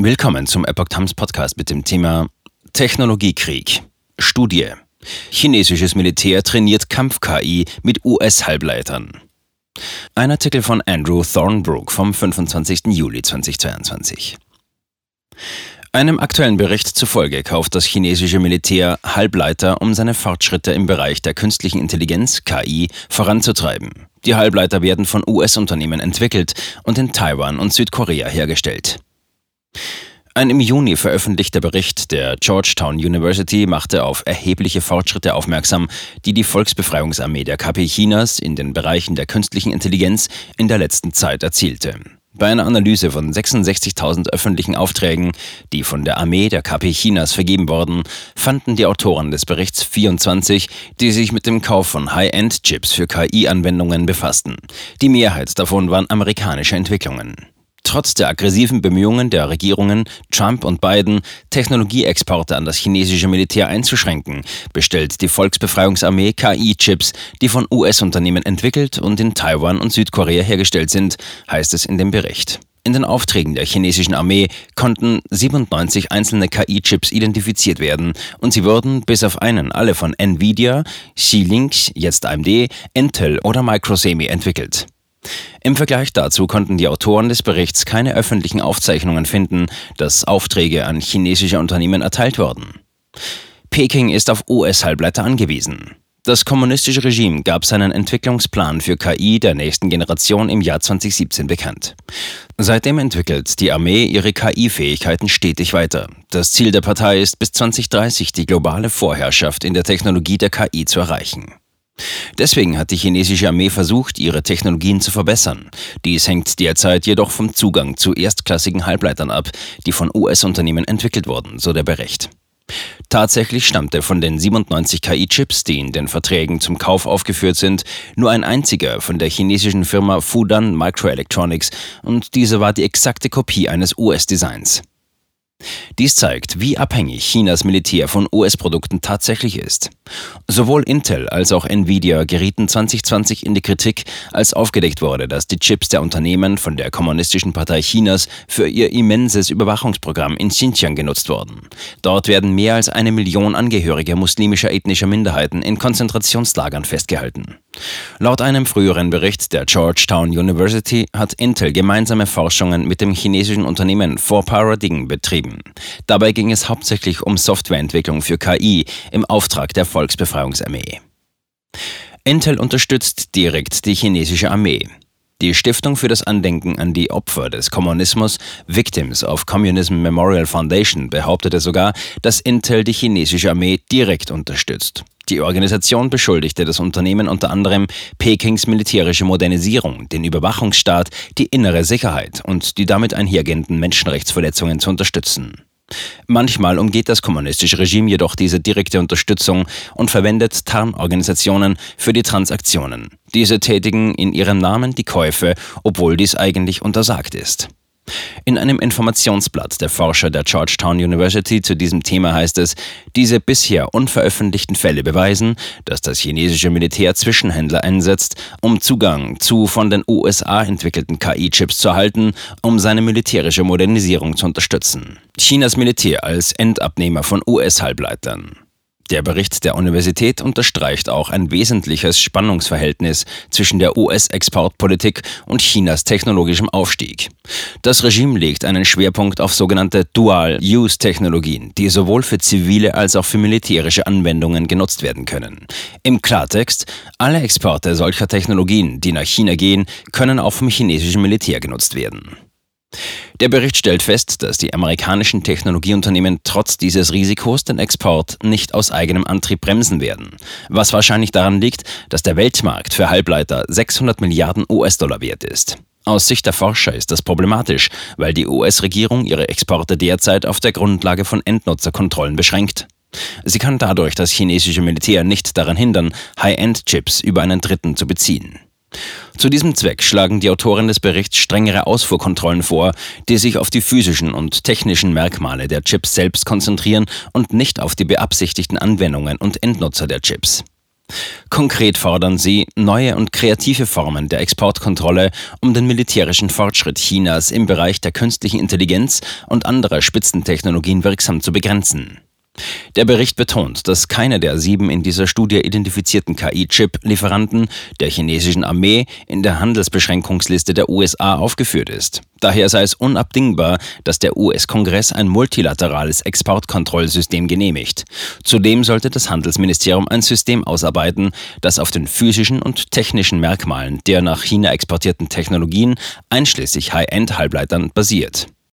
Willkommen zum Epoch Times Podcast mit dem Thema Technologiekrieg. Studie. Chinesisches Militär trainiert Kampf-KI mit US-Halbleitern. Ein Artikel von Andrew Thornbrook vom 25. Juli 2022. Einem aktuellen Bericht zufolge kauft das chinesische Militär Halbleiter, um seine Fortschritte im Bereich der künstlichen Intelligenz KI voranzutreiben. Die Halbleiter werden von US-Unternehmen entwickelt und in Taiwan und Südkorea hergestellt. Ein im Juni veröffentlichter Bericht der Georgetown University machte auf erhebliche Fortschritte aufmerksam, die die Volksbefreiungsarmee der KP Chinas in den Bereichen der künstlichen Intelligenz in der letzten Zeit erzielte. Bei einer Analyse von 66.000 öffentlichen Aufträgen, die von der Armee der KP Chinas vergeben wurden, fanden die Autoren des Berichts 24, die sich mit dem Kauf von High-End-Chips für KI-Anwendungen befassten. Die Mehrheit davon waren amerikanische Entwicklungen. Trotz der aggressiven Bemühungen der Regierungen Trump und Biden, Technologieexporte an das chinesische Militär einzuschränken, bestellt die Volksbefreiungsarmee KI-Chips, die von US-Unternehmen entwickelt und in Taiwan und Südkorea hergestellt sind, heißt es in dem Bericht. In den Aufträgen der chinesischen Armee konnten 97 einzelne KI-Chips identifiziert werden und sie wurden bis auf einen alle von Nvidia, Xilinx, jetzt AMD, Intel oder Microsemi entwickelt. Im Vergleich dazu konnten die Autoren des Berichts keine öffentlichen Aufzeichnungen finden, dass Aufträge an chinesische Unternehmen erteilt wurden. Peking ist auf US-Halbleiter angewiesen. Das kommunistische Regime gab seinen Entwicklungsplan für KI der nächsten Generation im Jahr 2017 bekannt. Seitdem entwickelt die Armee ihre KI-Fähigkeiten stetig weiter. Das Ziel der Partei ist, bis 2030 die globale Vorherrschaft in der Technologie der KI zu erreichen. Deswegen hat die chinesische Armee versucht, ihre Technologien zu verbessern. Dies hängt derzeit jedoch vom Zugang zu erstklassigen Halbleitern ab, die von US-Unternehmen entwickelt wurden, so der Bericht. Tatsächlich stammte von den 97 KI-Chips, die in den Verträgen zum Kauf aufgeführt sind, nur ein einziger von der chinesischen Firma Fudan Microelectronics und diese war die exakte Kopie eines US-Designs. Dies zeigt, wie abhängig Chinas Militär von US-Produkten tatsächlich ist. Sowohl Intel als auch Nvidia gerieten 2020 in die Kritik, als aufgedeckt wurde, dass die Chips der Unternehmen von der Kommunistischen Partei Chinas für ihr immenses Überwachungsprogramm in Xinjiang genutzt wurden. Dort werden mehr als eine Million Angehörige muslimischer ethnischer Minderheiten in Konzentrationslagern festgehalten. Laut einem früheren Bericht der Georgetown University hat Intel gemeinsame Forschungen mit dem chinesischen Unternehmen 4Paradigm betrieben. Dabei ging es hauptsächlich um Softwareentwicklung für KI im Auftrag der Volksbefreiungsarmee. Intel unterstützt direkt die chinesische Armee. Die Stiftung für das Andenken an die Opfer des Kommunismus, Victims of Communism Memorial Foundation, behauptete sogar, dass Intel die chinesische Armee direkt unterstützt. Die Organisation beschuldigte das Unternehmen unter anderem, Pekings militärische Modernisierung, den Überwachungsstaat, die innere Sicherheit und die damit einhergehenden Menschenrechtsverletzungen zu unterstützen. Manchmal umgeht das kommunistische Regime jedoch diese direkte Unterstützung und verwendet Tarnorganisationen für die Transaktionen. Diese tätigen in ihrem Namen die Käufe, obwohl dies eigentlich untersagt ist. In einem Informationsblatt der Forscher der Georgetown University zu diesem Thema heißt es, diese bisher unveröffentlichten Fälle beweisen, dass das chinesische Militär Zwischenhändler einsetzt, um Zugang zu von den USA entwickelten KI-Chips zu erhalten, um seine militärische Modernisierung zu unterstützen. Chinas Militär als Endabnehmer von US-Halbleitern. Der Bericht der Universität unterstreicht auch ein wesentliches Spannungsverhältnis zwischen der US-Exportpolitik und Chinas technologischem Aufstieg. Das Regime legt einen Schwerpunkt auf sogenannte Dual-Use-Technologien, die sowohl für zivile als auch für militärische Anwendungen genutzt werden können. Im Klartext, alle Exporte solcher Technologien, die nach China gehen, können auch vom chinesischen Militär genutzt werden. Der Bericht stellt fest, dass die amerikanischen Technologieunternehmen trotz dieses Risikos den Export nicht aus eigenem Antrieb bremsen werden, was wahrscheinlich daran liegt, dass der Weltmarkt für Halbleiter 600 Milliarden US-Dollar wert ist. Aus Sicht der Forscher ist das problematisch, weil die US-Regierung ihre Exporte derzeit auf der Grundlage von Endnutzerkontrollen beschränkt. Sie kann dadurch das chinesische Militär nicht daran hindern, High-End-Chips über einen Dritten zu beziehen. Zu diesem Zweck schlagen die Autoren des Berichts strengere Ausfuhrkontrollen vor, die sich auf die physischen und technischen Merkmale der Chips selbst konzentrieren und nicht auf die beabsichtigten Anwendungen und Endnutzer der Chips. Konkret fordern sie neue und kreative Formen der Exportkontrolle, um den militärischen Fortschritt Chinas im Bereich der künstlichen Intelligenz und anderer Spitzentechnologien wirksam zu begrenzen. Der Bericht betont, dass keiner der sieben in dieser Studie identifizierten KI-Chip-Lieferanten der chinesischen Armee in der Handelsbeschränkungsliste der USA aufgeführt ist. Daher sei es unabdingbar, dass der US-Kongress ein multilaterales Exportkontrollsystem genehmigt. Zudem sollte das Handelsministerium ein System ausarbeiten, das auf den physischen und technischen Merkmalen der nach China exportierten Technologien, einschließlich High-End-Halbleitern, basiert.